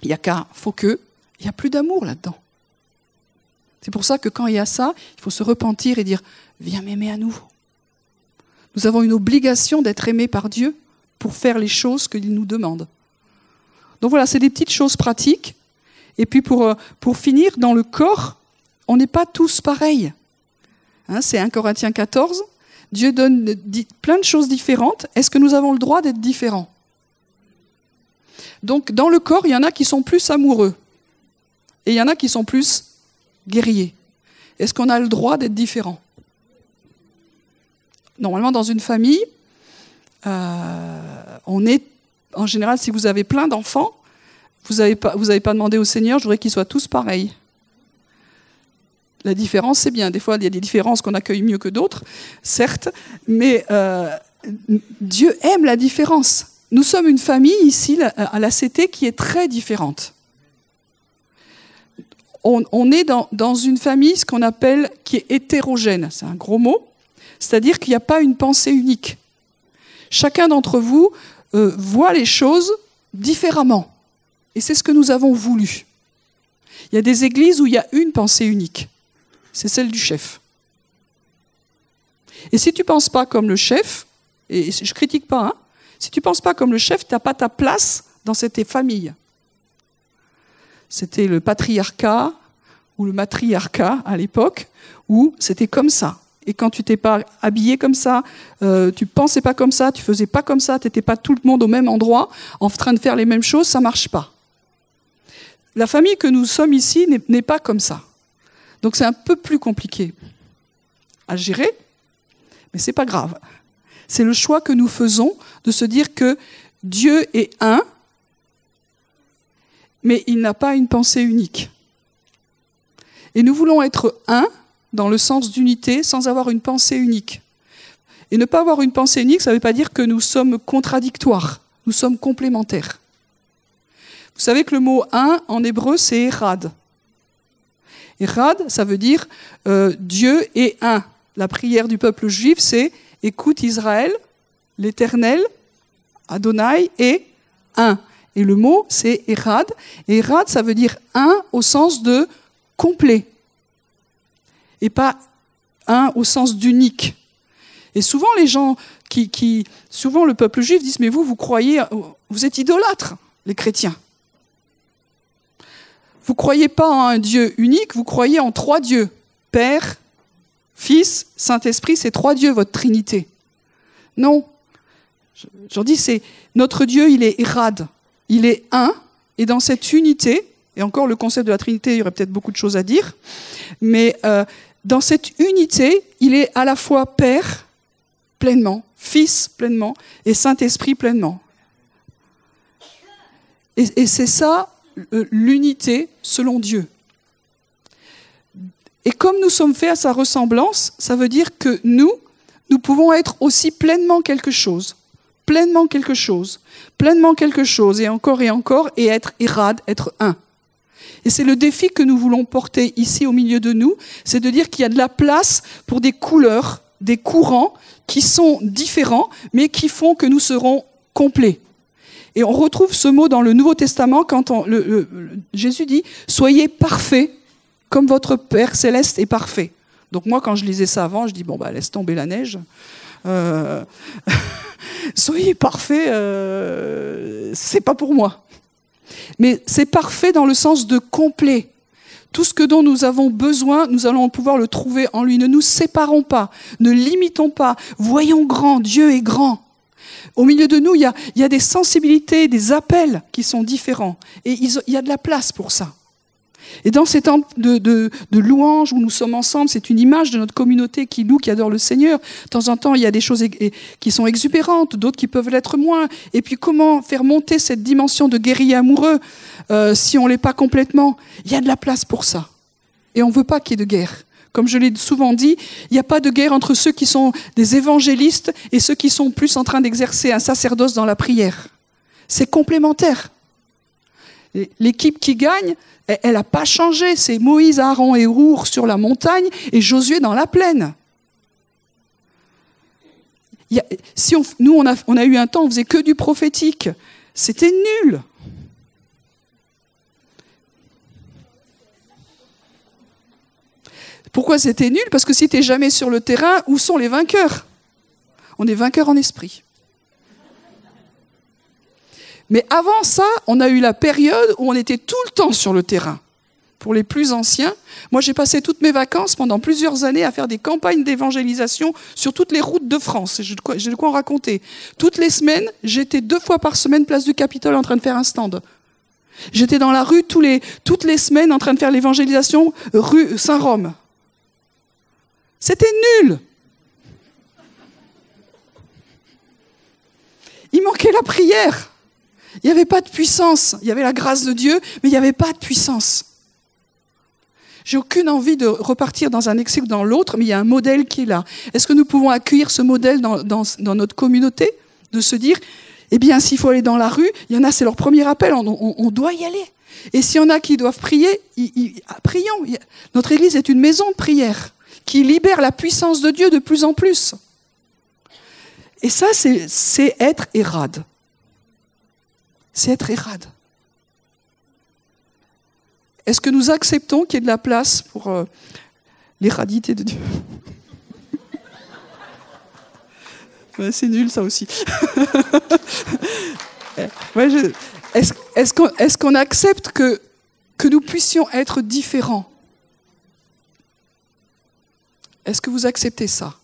[SPEAKER 1] Il y a qu'à faut que. Il n'y a plus d'amour là-dedans. C'est pour ça que quand il y a ça, il faut se repentir et dire Viens m'aimer à nouveau. Nous avons une obligation d'être aimés par Dieu pour faire les choses qu'il nous demande. Donc voilà, c'est des petites choses pratiques. Et puis pour, euh, pour finir, dans le corps, on n'est pas tous pareils. Hein, c'est 1 Corinthiens 14. Dieu donne plein de choses différentes. Est-ce que nous avons le droit d'être différents? Donc dans le corps, il y en a qui sont plus amoureux et il y en a qui sont plus guerriers. Est-ce qu'on a le droit d'être différents? Normalement, dans une famille, euh, on est, en général, si vous avez plein d'enfants, vous n'avez pas, pas demandé au Seigneur, je voudrais qu'ils soient tous pareils. La différence, c'est bien. Des fois, il y a des différences qu'on accueille mieux que d'autres, certes, mais euh, Dieu aime la différence. Nous sommes une famille ici, à la CT, qui est très différente. On, est dans, une famille, ce qu'on appelle, qui est hétérogène. C'est un gros mot. C'est-à-dire qu'il n'y a pas une pensée unique. Chacun d'entre vous euh, voit les choses différemment. Et c'est ce que nous avons voulu. Il y a des églises où il y a une pensée unique. C'est celle du chef. Et si tu ne penses pas comme le chef, et je critique pas, hein, si tu ne penses pas comme le chef, tu n'as pas ta place dans cette famille. C'était le patriarcat ou le matriarcat à l'époque, où c'était comme ça. Et quand tu t'es pas habillé comme ça, euh, tu pensais pas comme ça, tu faisais pas comme ça, tu n'étais pas tout le monde au même endroit, en train de faire les mêmes choses, ça marche pas. La famille que nous sommes ici n'est pas comme ça. Donc c'est un peu plus compliqué à gérer, mais c'est pas grave. C'est le choix que nous faisons de se dire que Dieu est un, mais il n'a pas une pensée unique. Et nous voulons être un dans le sens d'unité sans avoir une pensée unique. Et ne pas avoir une pensée unique, ça ne veut pas dire que nous sommes contradictoires, nous sommes complémentaires. Vous savez que le mot un en hébreu, c'est erad. Erad, ça veut dire euh, Dieu est un. La prière du peuple juif, c'est Écoute Israël, l'Éternel, Adonai est un. Et le mot, c'est Erad. Et Erad, ça veut dire un au sens de complet. Et pas un au sens d'unique. Et souvent, les gens qui, qui, souvent le peuple juif disent, mais vous, vous croyez, vous êtes idolâtres, les chrétiens. Vous croyez pas en un Dieu unique, vous croyez en trois dieux. Père, Fils, Saint-Esprit, c'est trois dieux, votre Trinité. Non. J'en dis, c'est notre Dieu, il est irad, il est un, et dans cette unité, et encore le concept de la Trinité, il y aurait peut-être beaucoup de choses à dire, mais euh, dans cette unité, il est à la fois Père pleinement, Fils pleinement, et Saint-Esprit pleinement. et c'est ça l'unité selon Dieu. Et comme nous sommes faits à sa ressemblance, ça veut dire que nous, nous pouvons être aussi pleinement quelque chose, pleinement quelque chose, pleinement quelque chose, et encore et encore, et être irad, être un. Et c'est le défi que nous voulons porter ici au milieu de nous, c'est de dire qu'il y a de la place pour des couleurs, des courants qui sont différents, mais qui font que nous serons complets. Et on retrouve ce mot dans le Nouveau Testament quand Jésus dit Soyez parfaits comme votre Père céleste est parfait. Donc moi, quand je lisais ça avant, je dis, bon, bah, laisse tomber la neige. Euh, [laughs] soyez parfait, euh, c'est pas pour moi. Mais c'est parfait dans le sens de complet. Tout ce que dont nous avons besoin, nous allons pouvoir le trouver en lui. Ne nous séparons pas, ne limitons pas, voyons grand, Dieu est grand. Au milieu de nous, il y a, des sensibilités, des appels qui sont différents. Et il y a de la place pour ça. Et dans ces temps de, de, de louange où nous sommes ensemble, c'est une image de notre communauté qui loue, qui adore le Seigneur. De temps en temps, il y a des choses qui sont exubérantes, d'autres qui peuvent l'être moins. Et puis comment faire monter cette dimension de guerrier amoureux euh, si on ne l'est pas complètement? Il y a de la place pour ça. Et on ne veut pas qu'il y ait de guerre. Comme je l'ai souvent dit, il n'y a pas de guerre entre ceux qui sont des évangélistes et ceux qui sont plus en train d'exercer un sacerdoce dans la prière. C'est complémentaire. L'équipe qui gagne, elle n'a pas changé. C'est Moïse, Aaron et Our sur la montagne et Josué dans la plaine. si nous, on a, on a, eu un temps, on faisait que du prophétique. C'était nul. Pourquoi c'était nul? Parce que si tu jamais sur le terrain, où sont les vainqueurs? On est vainqueurs en esprit. Mais avant ça, on a eu la période où on était tout le temps sur le terrain. Pour les plus anciens, moi j'ai passé toutes mes vacances pendant plusieurs années à faire des campagnes d'évangélisation sur toutes les routes de France. J'ai de quoi en raconter. Toutes les semaines, j'étais deux fois par semaine place du Capitole en train de faire un stand. J'étais dans la rue toutes les semaines en train de faire l'évangélisation rue Saint-Rome. C'était nul. Il manquait la prière. Il n'y avait pas de puissance. Il y avait la grâce de Dieu, mais il n'y avait pas de puissance. J'ai aucune envie de repartir dans un excès ou dans l'autre, mais il y a un modèle qui est là. Est-ce que nous pouvons accueillir ce modèle dans, notre communauté? De se dire, eh bien, s'il faut aller dans la rue, il y en a, c'est leur premier appel, on, doit y aller. Et s'il y en a qui doivent prier, ah, prions. Notre Église est une maison de prière qui libère la puissance de Dieu de plus en plus. Et ça, c'est être érade c'est être érade. Est-ce que nous acceptons qu'il y ait de la place pour... Euh, L'hérédité de Dieu? [laughs] c'est nul ça aussi. [laughs] Est-ce qu'on accepte que nous puissions être différents? Est-ce que vous acceptez ça?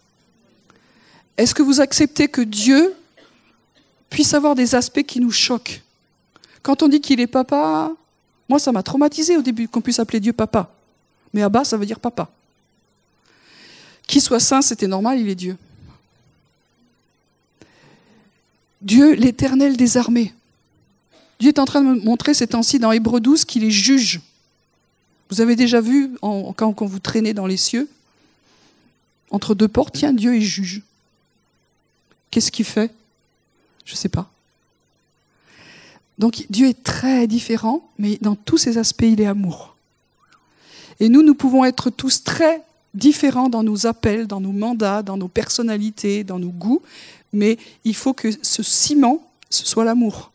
[SPEAKER 1] Est-ce que vous acceptez que Dieu puisse avoir des aspects qui nous choquent? Quand on dit qu'il est papa, moi ça m'a traumatisé au début qu'on puisse appeler Dieu papa. Mais Abba, ça veut dire papa. Qu'il soit saint, c'était normal, il est Dieu. Dieu, l'éternel des armées. Dieu est en train de me montrer ces temps-ci dans Hébreu 12 qu'il est juge. Vous avez déjà vu, quand, vous traînez dans les cieux, entre deux portes, tiens, Dieu est juge. Qu'est-ce qu'il fait? Je ne sais pas. Donc Dieu est très différent, mais dans tous ses aspects, il est amour. Et nous, nous pouvons être tous très différents dans nos appels, dans nos mandats, dans nos personnalités, dans nos goûts, mais il faut que ce ciment, ce soit l'amour.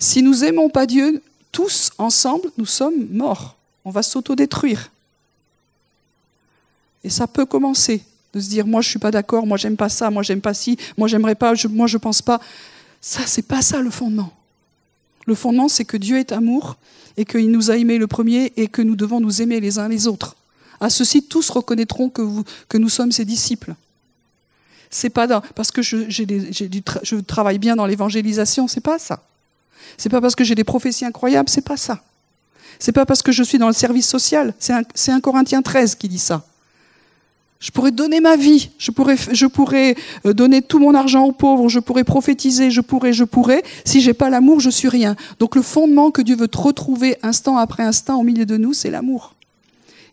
[SPEAKER 1] Si nous n'aimons pas Dieu, tous ensemble, nous sommes morts. On va s'autodétruire. Et ça peut commencer de se dire moi je suis pas d'accord, moi j'aime pas ça, moi j'aime pas ci, moi j'aimerais pas, moi je pense pas. Ça c'est pas ça le fondement. Le fondement c'est que Dieu est amour et qu'il nous a aimés le premier et que nous devons nous aimer les uns les autres. À ceci tous reconnaîtront que, vous, que nous sommes ses disciples. C'est pas parce que je, travaille bien dans l'évangélisation, c'est pas ça. C'est pas parce que j'ai des prophéties incroyables, c'est pas ça. C'est pas parce que je suis dans le service social, c'est un, un, Corinthien 13 qui dit ça. Je pourrais donner ma vie, je pourrais, je pourrais euh, donner tout mon argent aux pauvres, je pourrais prophétiser, je pourrais, je pourrais. Si j'ai pas l'amour, je suis rien. Donc le fondement que Dieu veut te retrouver instant après instant au milieu de nous, c'est l'amour.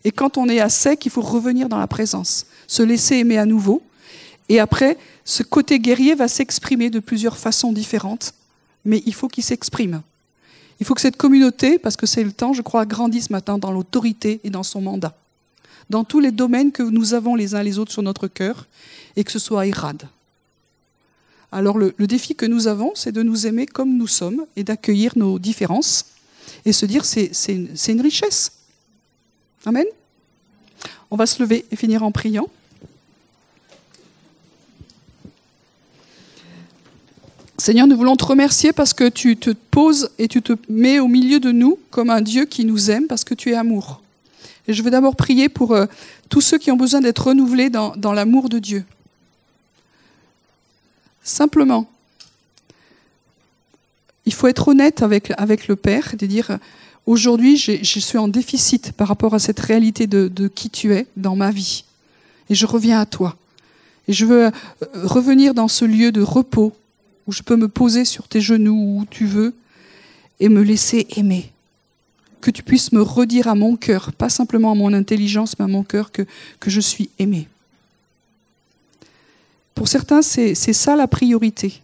[SPEAKER 1] Et quand on est à sec, il faut revenir dans la présence, se laisser aimer à nouveau, et après, ce côté guerrier va s'exprimer de plusieurs façons différentes, mais il faut qu'il s'exprime. Il faut que cette communauté, parce que c'est le temps, je crois, grandisse maintenant dans l'autorité et dans son mandat. Dans tous les domaines que nous avons les uns les autres sur notre cœur, et que ce soit irade. Alors le, défi que nous avons, c'est de nous aimer comme nous sommes et d'accueillir nos différences et se dire c'est une richesse. Amen. On va se lever et finir en priant. Seigneur, nous voulons te remercier parce que tu te poses et tu te mets au milieu de nous comme un Dieu qui nous aime parce que tu es amour. Et je veux d'abord prier pour euh, tous ceux qui ont besoin d'être renouvelés dans, l'amour de Dieu. Simplement, il faut être honnête avec, le Père, de dire, aujourd'hui, je suis en déficit par rapport à cette réalité de, de qui tu es dans ma vie. Et je reviens à toi. Et je veux euh, revenir dans ce lieu de repos où je peux me poser sur tes genoux où tu veux et me laisser aimer. Que tu puisses me redire à mon cœur, pas simplement à mon intelligence, mais à mon cœur, que, je suis aimé. Pour certains, c'est ça la priorité.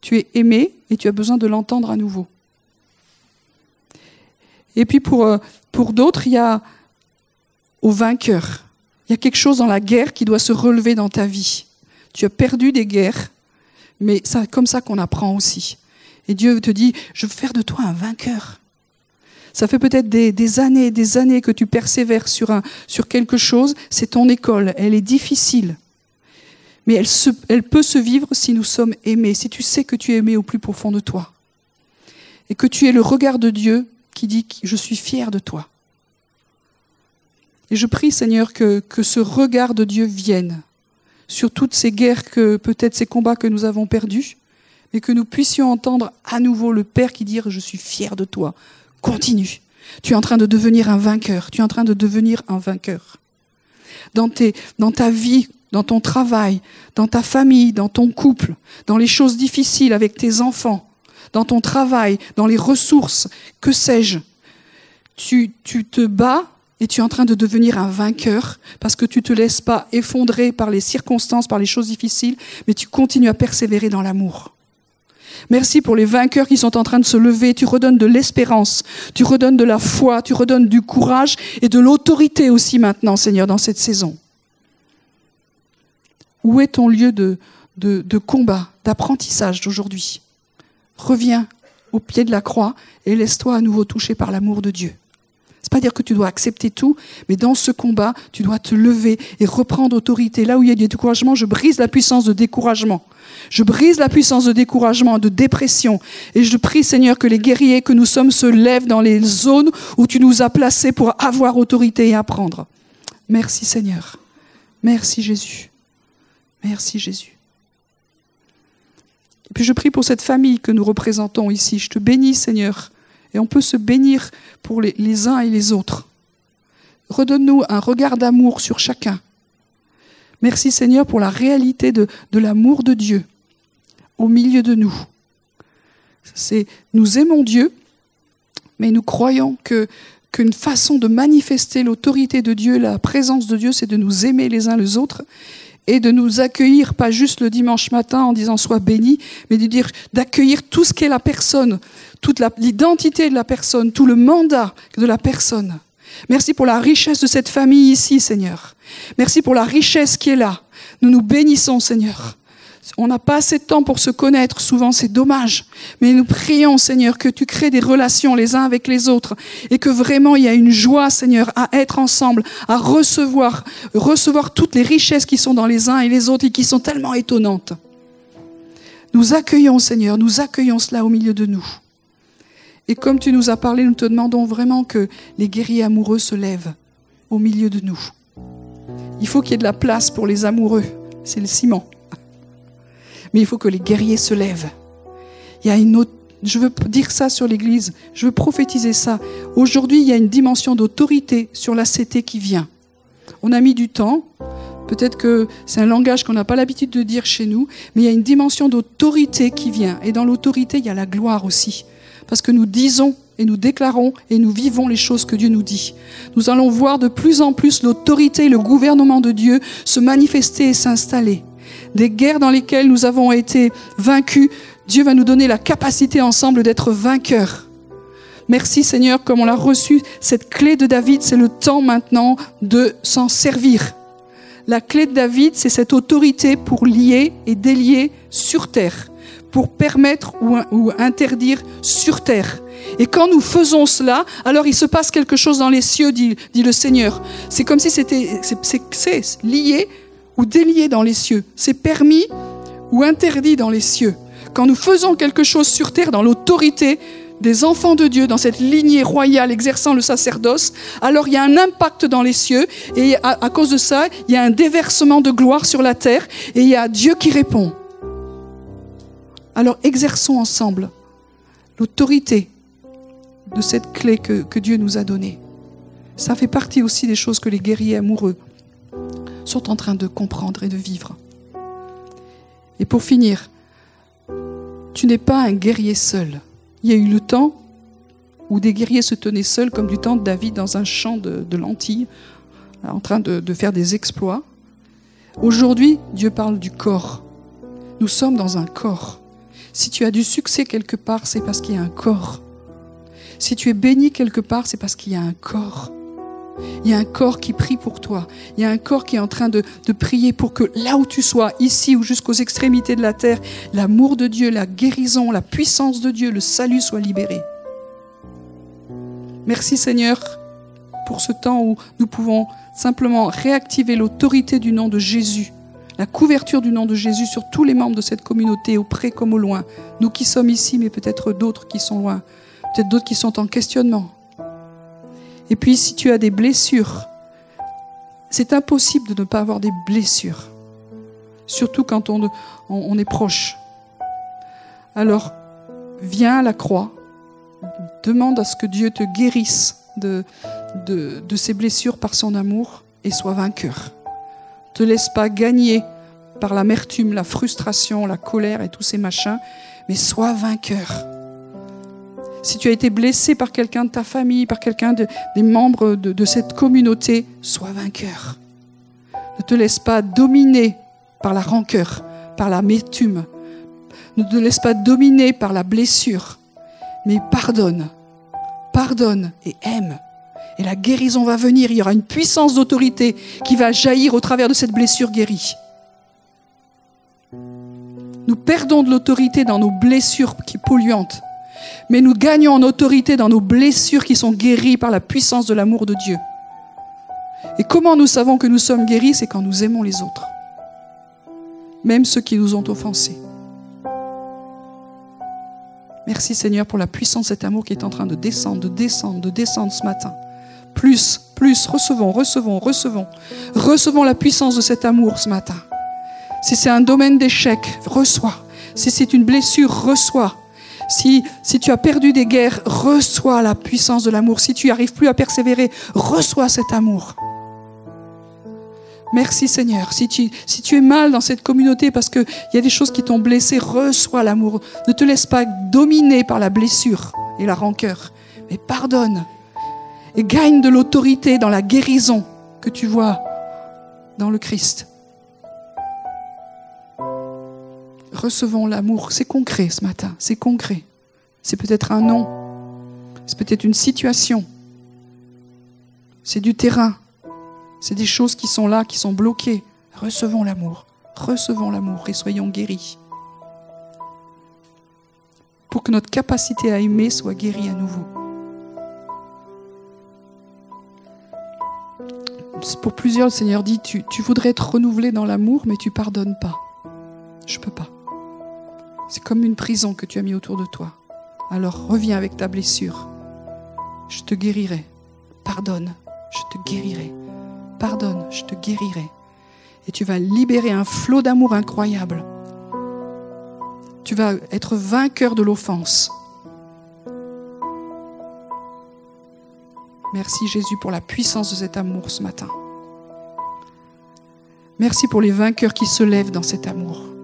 [SPEAKER 1] Tu es aimé et tu as besoin de l'entendre à nouveau. Et puis pour, euh, pour d'autres, il y a au vainqueur. Il y a quelque chose dans la guerre qui doit se relever dans ta vie. Tu as perdu des guerres mais c'est comme ça qu'on apprend aussi. Et Dieu te dit, je veux faire de toi un vainqueur. Ça fait peut-être des, années et des années que tu persévères sur, un, sur quelque chose. C'est ton école. Elle est difficile. Mais elle, elle peut se vivre si nous sommes aimés, si tu sais que tu es aimé au plus profond de toi. Et que tu es le regard de Dieu qui dit, je suis fier de toi. Et je prie, Seigneur, que, que ce regard de Dieu vienne sur toutes ces guerres, que peut-être ces combats que nous avons perdus, mais que nous puissions entendre à nouveau le Père qui dit Je suis fier de toi. Continue. Tu es en train de devenir un vainqueur. Tu es en train de devenir un vainqueur. Dans, tes, dans ta vie, dans ton travail, dans ta famille, dans ton couple, dans les choses difficiles avec tes enfants, dans ton travail, dans les ressources, que sais-je, tu, tu te bats et tu es en train de devenir un vainqueur parce que tu ne te laisses pas effondrer par les circonstances, par les choses difficiles, mais tu continues à persévérer dans l'amour. Merci pour les vainqueurs qui sont en train de se lever. Tu redonnes de l'espérance, tu redonnes de la foi, tu redonnes du courage et de l'autorité aussi maintenant, Seigneur, dans cette saison. Où est ton lieu de, de, combat, d'apprentissage d'aujourd'hui? Reviens au pied de la croix et laisse-toi à nouveau toucher par l'amour de Dieu. C'est pas dire que tu dois accepter tout, mais dans ce combat, tu dois te lever et reprendre autorité. Là où il y a du découragement, je brise la puissance de découragement. Je brise la puissance de découragement, de dépression. Et je prie, Seigneur, que les guerriers que nous sommes se lèvent dans les zones où tu nous as placés pour avoir autorité et apprendre. Merci, Seigneur. Merci, Jésus. Merci, Jésus. Et puis je prie pour cette famille que nous représentons ici. Je te bénis, Seigneur et on peut se bénir pour les, uns et les autres. Redonne-nous un regard d'amour sur chacun. Merci Seigneur pour la réalité de, l'amour de Dieu au milieu de nous. C'est nous aimons Dieu, mais nous croyons qu'une façon de manifester l'autorité de Dieu, la présence de Dieu, c'est de nous aimer les uns les autres et de nous accueillir, pas juste le dimanche matin en disant sois béni, mais de dire d'accueillir tout ce qu'est la personne, toute l'identité de la personne, tout le mandat de la personne. Merci pour la richesse de cette famille ici, Seigneur. Merci pour la richesse qui est là. Nous nous bénissons, Seigneur. On n'a pas assez de temps pour se connaître, souvent c'est dommage. Mais nous prions, Seigneur, que tu crées des relations les uns avec les autres et que vraiment il y a une joie, Seigneur, à être ensemble, à recevoir, recevoir toutes les richesses qui sont dans les uns et les autres et qui sont tellement étonnantes. Nous accueillons, Seigneur, nous accueillons cela au milieu de nous. Et comme tu nous as parlé, nous te demandons vraiment que les guerriers amoureux se lèvent au milieu de nous. Il faut qu'il y ait de la place pour les amoureux. C'est le ciment. Mais il faut que les guerriers se lèvent. Il y a une autre, je veux dire ça sur l'Église, je veux prophétiser ça. Aujourd'hui, il y a une dimension d'autorité sur la CT qui vient. On a mis du temps, peut-être que c'est un langage qu'on n'a pas l'habitude de dire chez nous, mais il y a une dimension d'autorité qui vient. Et dans l'autorité, il y a la gloire aussi. Parce que nous disons et nous déclarons et nous vivons les choses que Dieu nous dit. Nous allons voir de plus en plus l'autorité et le gouvernement de Dieu se manifester et s'installer des guerres dans lesquelles nous avons été vaincus, Dieu va nous donner la capacité ensemble d'être vainqueurs. Merci Seigneur, comme on l'a reçu, cette clé de David, c'est le temps maintenant de s'en servir. La clé de David, c'est cette autorité pour lier et délier sur terre, pour permettre ou, interdire sur terre. Et quand nous faisons cela, alors il se passe quelque chose dans les cieux, dit, le Seigneur. C'est comme si c'était lié ou délié dans les cieux. C'est permis ou interdit dans les cieux. Quand nous faisons quelque chose sur terre dans l'autorité des enfants de Dieu, dans cette lignée royale exerçant le sacerdoce, alors il y a un impact dans les cieux et à, cause de ça, il y a un déversement de gloire sur la terre et il y a Dieu qui répond. Alors exerçons ensemble l'autorité de cette clé que, que Dieu nous a donnée. Ça fait partie aussi des choses que les guerriers amoureux sont en train de comprendre et de vivre. Et pour finir, tu n'es pas un guerrier seul. Il y a eu le temps où des guerriers se tenaient seuls, comme du temps de David dans un champ de, lentilles, en train de, faire des exploits. Aujourd'hui, Dieu parle du corps. Nous sommes dans un corps. Si tu as du succès quelque part, c'est parce qu'il y a un corps. Si tu es béni quelque part, c'est parce qu'il y a un corps. Il y a un corps qui prie pour toi. Il y a un corps qui est en train de, prier pour que là où tu sois, ici ou jusqu'aux extrémités de la terre, l'amour de Dieu, la guérison, la puissance de Dieu, le salut soit libéré. Merci Seigneur pour ce temps où nous pouvons simplement réactiver l'autorité du nom de Jésus, la couverture du nom de Jésus sur tous les membres de cette communauté, au près comme au loin. Nous qui sommes ici, mais peut-être d'autres qui sont loin, peut-être d'autres qui sont en questionnement. Et puis si tu as des blessures, c'est impossible de ne pas avoir des blessures, surtout quand on, est proche. Alors, viens à la croix, demande à ce que Dieu te guérisse de, de, ces blessures par son amour et sois vainqueur. Te laisse pas gagner par l'amertume, la frustration, la colère et tous ces machins, mais sois vainqueur si tu as été blessé par quelqu'un de ta famille, par quelqu'un des membres de, cette communauté, sois vainqueur. Ne te laisse pas dominer par la rancœur, par la métume. Ne te laisse pas dominer par la blessure, mais pardonne, pardonne et aime. Et la guérison va venir, il y aura une puissance d'autorité qui va jaillir au travers de cette blessure guérie. Nous perdons de l'autorité dans nos blessures qui polluantes Mais nous gagnons en autorité dans nos blessures qui sont guéries par la puissance de l'amour de Dieu. Et comment nous savons que nous sommes guéris? C'est quand nous aimons les autres, même ceux qui nous ont offensés. Merci Seigneur pour la puissance de cet amour qui est en train de descendre, de descendre, de descendre ce matin. Plus, plus, recevons, recevons, recevons. Recevons la puissance de cet amour ce matin. Si c'est un domaine d'échec, reçois. Si c'est une blessure, reçois. Si, si tu as perdu des guerres, reçois la puissance de l'amour. Si tu n'arrives plus à persévérer, reçois cet amour. Merci Seigneur. Si tu, si tu es mal dans cette communauté parce qu'il y a des choses qui t'ont blessé, reçois l'amour. Ne te laisse pas dominer par la blessure et la rancœur, mais pardonne et gagne de l'autorité dans la guérison que tu vois dans le Christ. Recevons l'amour. C'est concret ce matin, c'est concret. C'est peut-être un nom, c'est peut-être une situation, c'est du terrain, c'est des choses qui sont là, qui sont bloquées. Recevons l'amour, recevons l'amour et soyons guéris. Pour que notre capacité à aimer soit guérie à nouveau. Pour plusieurs, le Seigneur dit, tu, voudrais être renouvelé dans l'amour, mais tu pardonnes pas. Je ne peux pas. C'est comme une prison que tu as mis autour de toi. Alors reviens avec ta blessure. Je te guérirai. Pardonne. Je te guérirai. Pardonne. Je te guérirai. Et tu vas libérer un flot d'amour incroyable. Tu vas être vainqueur de l'offense. Merci Jésus pour la puissance de cet amour ce matin. Merci pour les vainqueurs qui se lèvent dans cet amour.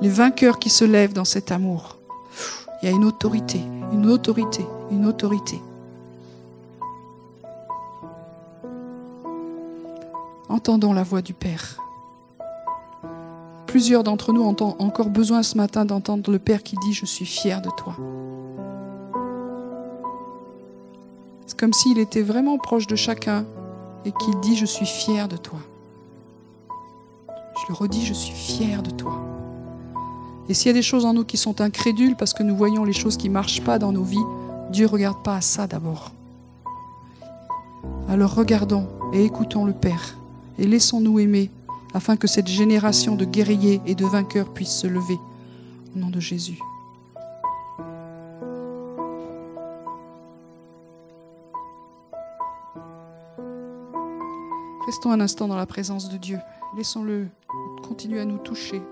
[SPEAKER 1] Les vainqueurs qui se lèvent dans cet amour. Il y a une autorité, une autorité, une autorité. Entendons la voix du Père. Plusieurs d'entre nous ont encore besoin ce matin d'entendre le Père qui dit, je suis fier de toi. C'est comme s'il était vraiment proche de chacun et qu'il dit, je suis fier de toi. Je le redis, je suis fier de toi. Et s'il y a des choses en nous qui sont incrédules parce que nous voyons les choses qui ne marchent pas dans nos vies, Dieu ne regarde pas à ça d'abord. Alors regardons et écoutons le Père et laissons-nous aimer afin que cette génération de guerriers et de vainqueurs puisse se lever. Au nom de Jésus. Restons un instant dans la présence de Dieu. Laissons-le continuer à nous toucher.